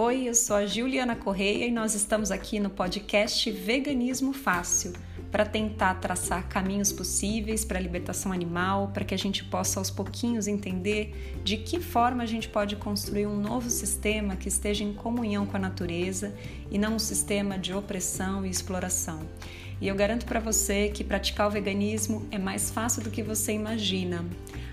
Oi, eu sou a Juliana Correia e nós estamos aqui no podcast Veganismo Fácil para tentar traçar caminhos possíveis para a libertação animal, para que a gente possa aos pouquinhos entender de que forma a gente pode construir um novo sistema que esteja em comunhão com a natureza e não um sistema de opressão e exploração. E eu garanto para você que praticar o veganismo é mais fácil do que você imagina.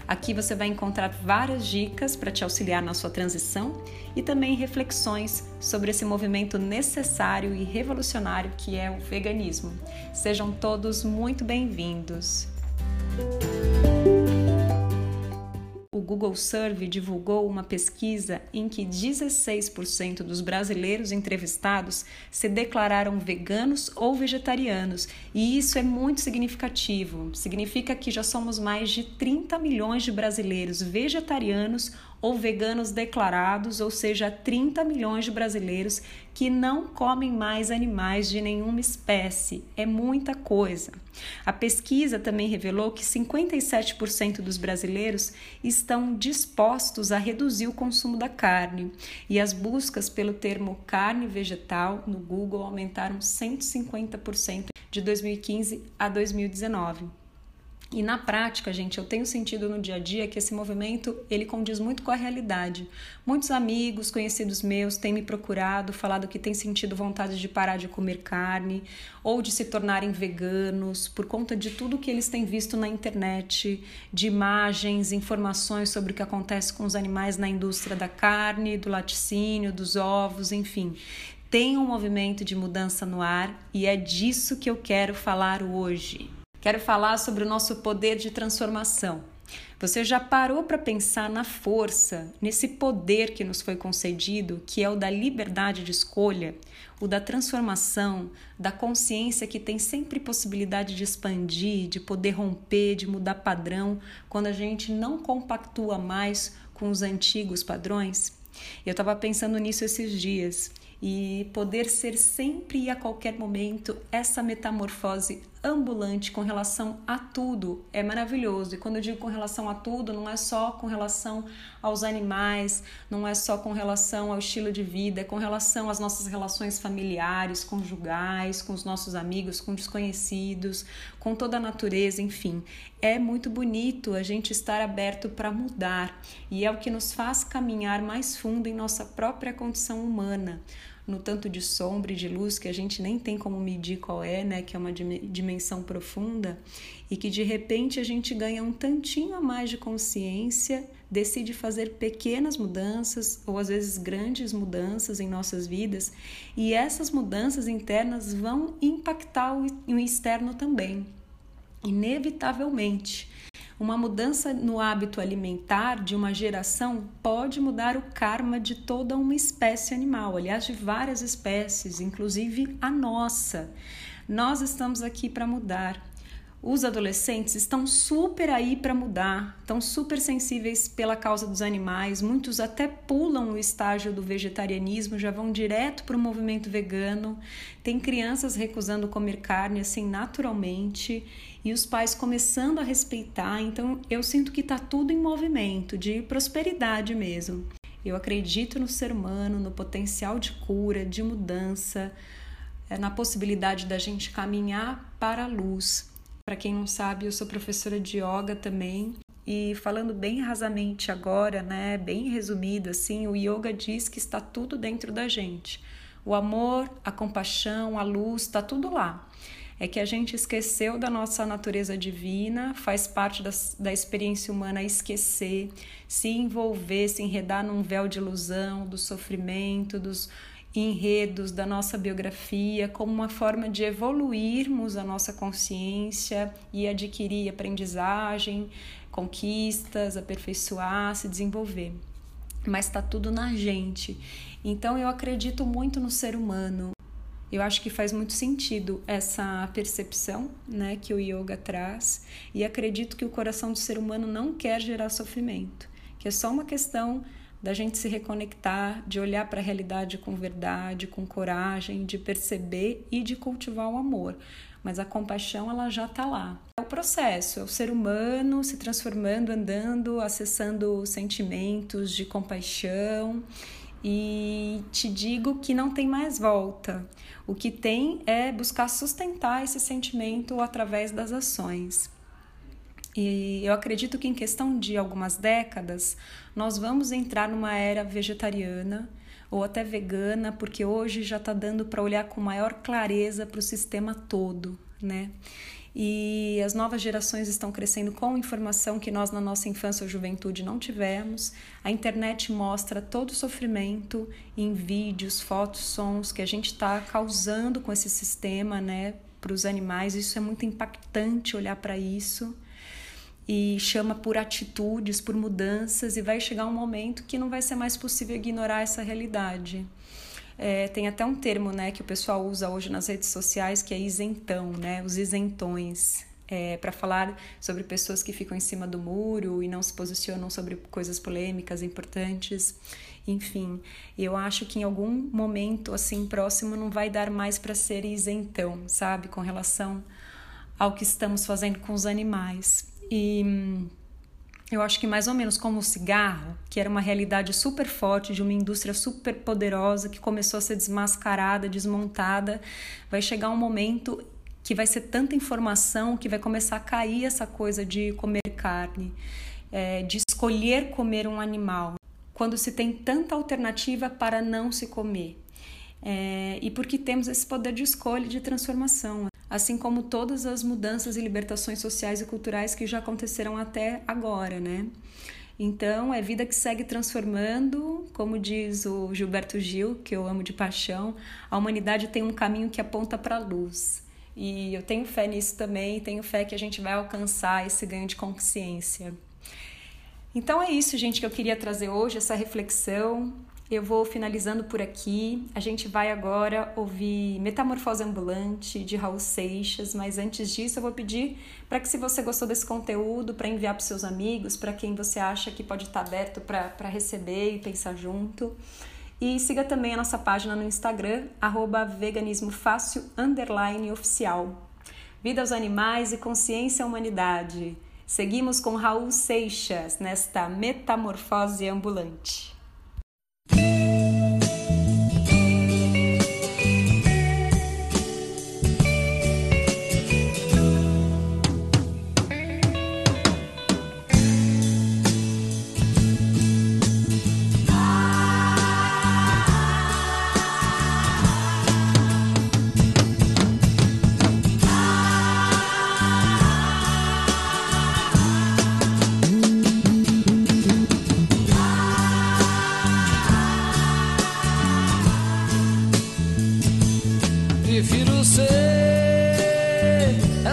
Aqui você vai encontrar várias dicas para te auxiliar na sua transição e também reflexões sobre esse movimento necessário e revolucionário que é o veganismo. Sejam todos muito bem-vindos. Google Survey divulgou uma pesquisa em que 16% dos brasileiros entrevistados se declararam veganos ou vegetarianos, e isso é muito significativo. Significa que já somos mais de 30 milhões de brasileiros vegetarianos ou veganos declarados, ou seja, 30 milhões de brasileiros que não comem mais animais de nenhuma espécie. É muita coisa. A pesquisa também revelou que 57% dos brasileiros estão dispostos a reduzir o consumo da carne, e as buscas pelo termo carne vegetal no Google aumentaram 150% de 2015 a 2019. E na prática, gente, eu tenho sentido no dia a dia que esse movimento ele condiz muito com a realidade. Muitos amigos, conhecidos meus têm me procurado, falado que têm sentido vontade de parar de comer carne ou de se tornarem veganos por conta de tudo que eles têm visto na internet, de imagens, informações sobre o que acontece com os animais na indústria da carne, do laticínio, dos ovos, enfim tem um movimento de mudança no ar e é disso que eu quero falar hoje. Quero falar sobre o nosso poder de transformação. Você já parou para pensar na força, nesse poder que nos foi concedido, que é o da liberdade de escolha, o da transformação, da consciência que tem sempre possibilidade de expandir, de poder romper, de mudar padrão, quando a gente não compactua mais com os antigos padrões? Eu estava pensando nisso esses dias e poder ser sempre e a qualquer momento essa metamorfose ambulante com relação a tudo é maravilhoso. E quando eu digo com relação a tudo, não é só com relação aos animais, não é só com relação ao estilo de vida, é com relação às nossas relações familiares, conjugais, com os nossos amigos, com desconhecidos, com toda a natureza, enfim. É muito bonito a gente estar aberto para mudar e é o que nos faz caminhar mais fundo em nossa própria condição humana no tanto de sombra e de luz que a gente nem tem como medir qual é, né, que é uma dimensão profunda, e que de repente a gente ganha um tantinho a mais de consciência, decide fazer pequenas mudanças ou às vezes grandes mudanças em nossas vidas, e essas mudanças internas vão impactar o externo também, inevitavelmente. Uma mudança no hábito alimentar de uma geração pode mudar o karma de toda uma espécie animal, aliás, de várias espécies, inclusive a nossa. Nós estamos aqui para mudar. Os adolescentes estão super aí para mudar, estão super sensíveis pela causa dos animais, muitos até pulam o estágio do vegetarianismo, já vão direto para o movimento vegano. Tem crianças recusando comer carne assim naturalmente e os pais começando a respeitar. Então eu sinto que está tudo em movimento, de prosperidade mesmo. Eu acredito no ser humano, no potencial de cura, de mudança, eh, na possibilidade da gente caminhar para a luz. Para quem não sabe, eu sou professora de yoga também. E falando bem rasamente agora, né, bem resumido assim, o yoga diz que está tudo dentro da gente. O amor, a compaixão, a luz, está tudo lá. É que a gente esqueceu da nossa natureza divina, faz parte da, da experiência humana esquecer, se envolver, se enredar num véu de ilusão, do sofrimento, dos, enredos da nossa biografia como uma forma de evoluirmos a nossa consciência e adquirir aprendizagem, conquistas, aperfeiçoar, se desenvolver. Mas está tudo na gente. Então eu acredito muito no ser humano. Eu acho que faz muito sentido essa percepção né, que o yoga traz, e acredito que o coração do ser humano não quer gerar sofrimento, que é só uma questão da gente se reconectar, de olhar para a realidade com verdade, com coragem, de perceber e de cultivar o amor. Mas a compaixão ela já está lá. É o processo, é o ser humano se transformando, andando, acessando sentimentos de compaixão e te digo que não tem mais volta. O que tem é buscar sustentar esse sentimento através das ações. E eu acredito que em questão de algumas décadas, nós vamos entrar numa era vegetariana ou até vegana, porque hoje já está dando para olhar com maior clareza para o sistema todo, né? E as novas gerações estão crescendo com informação que nós na nossa infância ou juventude não tivemos. A internet mostra todo o sofrimento em vídeos, fotos, sons que a gente está causando com esse sistema, né, para os animais. Isso é muito impactante olhar para isso e chama por atitudes, por mudanças, e vai chegar um momento que não vai ser mais possível ignorar essa realidade. É, tem até um termo né, que o pessoal usa hoje nas redes sociais que é isentão, né, os isentões. É, para falar sobre pessoas que ficam em cima do muro e não se posicionam sobre coisas polêmicas importantes. Enfim, eu acho que em algum momento assim próximo não vai dar mais para ser isentão, sabe, com relação ao que estamos fazendo com os animais. E hum, eu acho que mais ou menos como o cigarro, que era uma realidade super forte de uma indústria super poderosa que começou a ser desmascarada, desmontada, vai chegar um momento que vai ser tanta informação que vai começar a cair essa coisa de comer carne, é, de escolher comer um animal, quando se tem tanta alternativa para não se comer. É, e porque temos esse poder de escolha e de transformação assim como todas as mudanças e libertações sociais e culturais que já aconteceram até agora, né? Então, é vida que segue transformando, como diz o Gilberto Gil, que eu amo de paixão, a humanidade tem um caminho que aponta para a luz. E eu tenho fé nisso também, tenho fé que a gente vai alcançar esse ganho de consciência. Então é isso, gente, que eu queria trazer hoje, essa reflexão. Eu vou finalizando por aqui. A gente vai agora ouvir Metamorfose Ambulante de Raul Seixas, mas antes disso eu vou pedir para que se você gostou desse conteúdo, para enviar para seus amigos, para quem você acha que pode estar aberto para receber e pensar junto. E siga também a nossa página no Instagram, arroba veganismofácil, oficial. Vida aos animais e consciência à humanidade. Seguimos com Raul Seixas nesta metamorfose ambulante.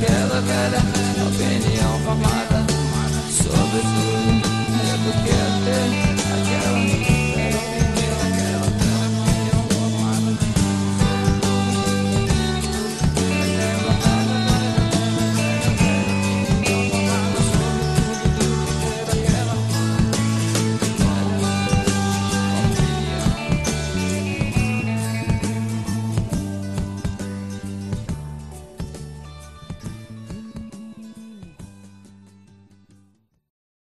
aquela velha opinião formada sobre tudo. Eu quero ter.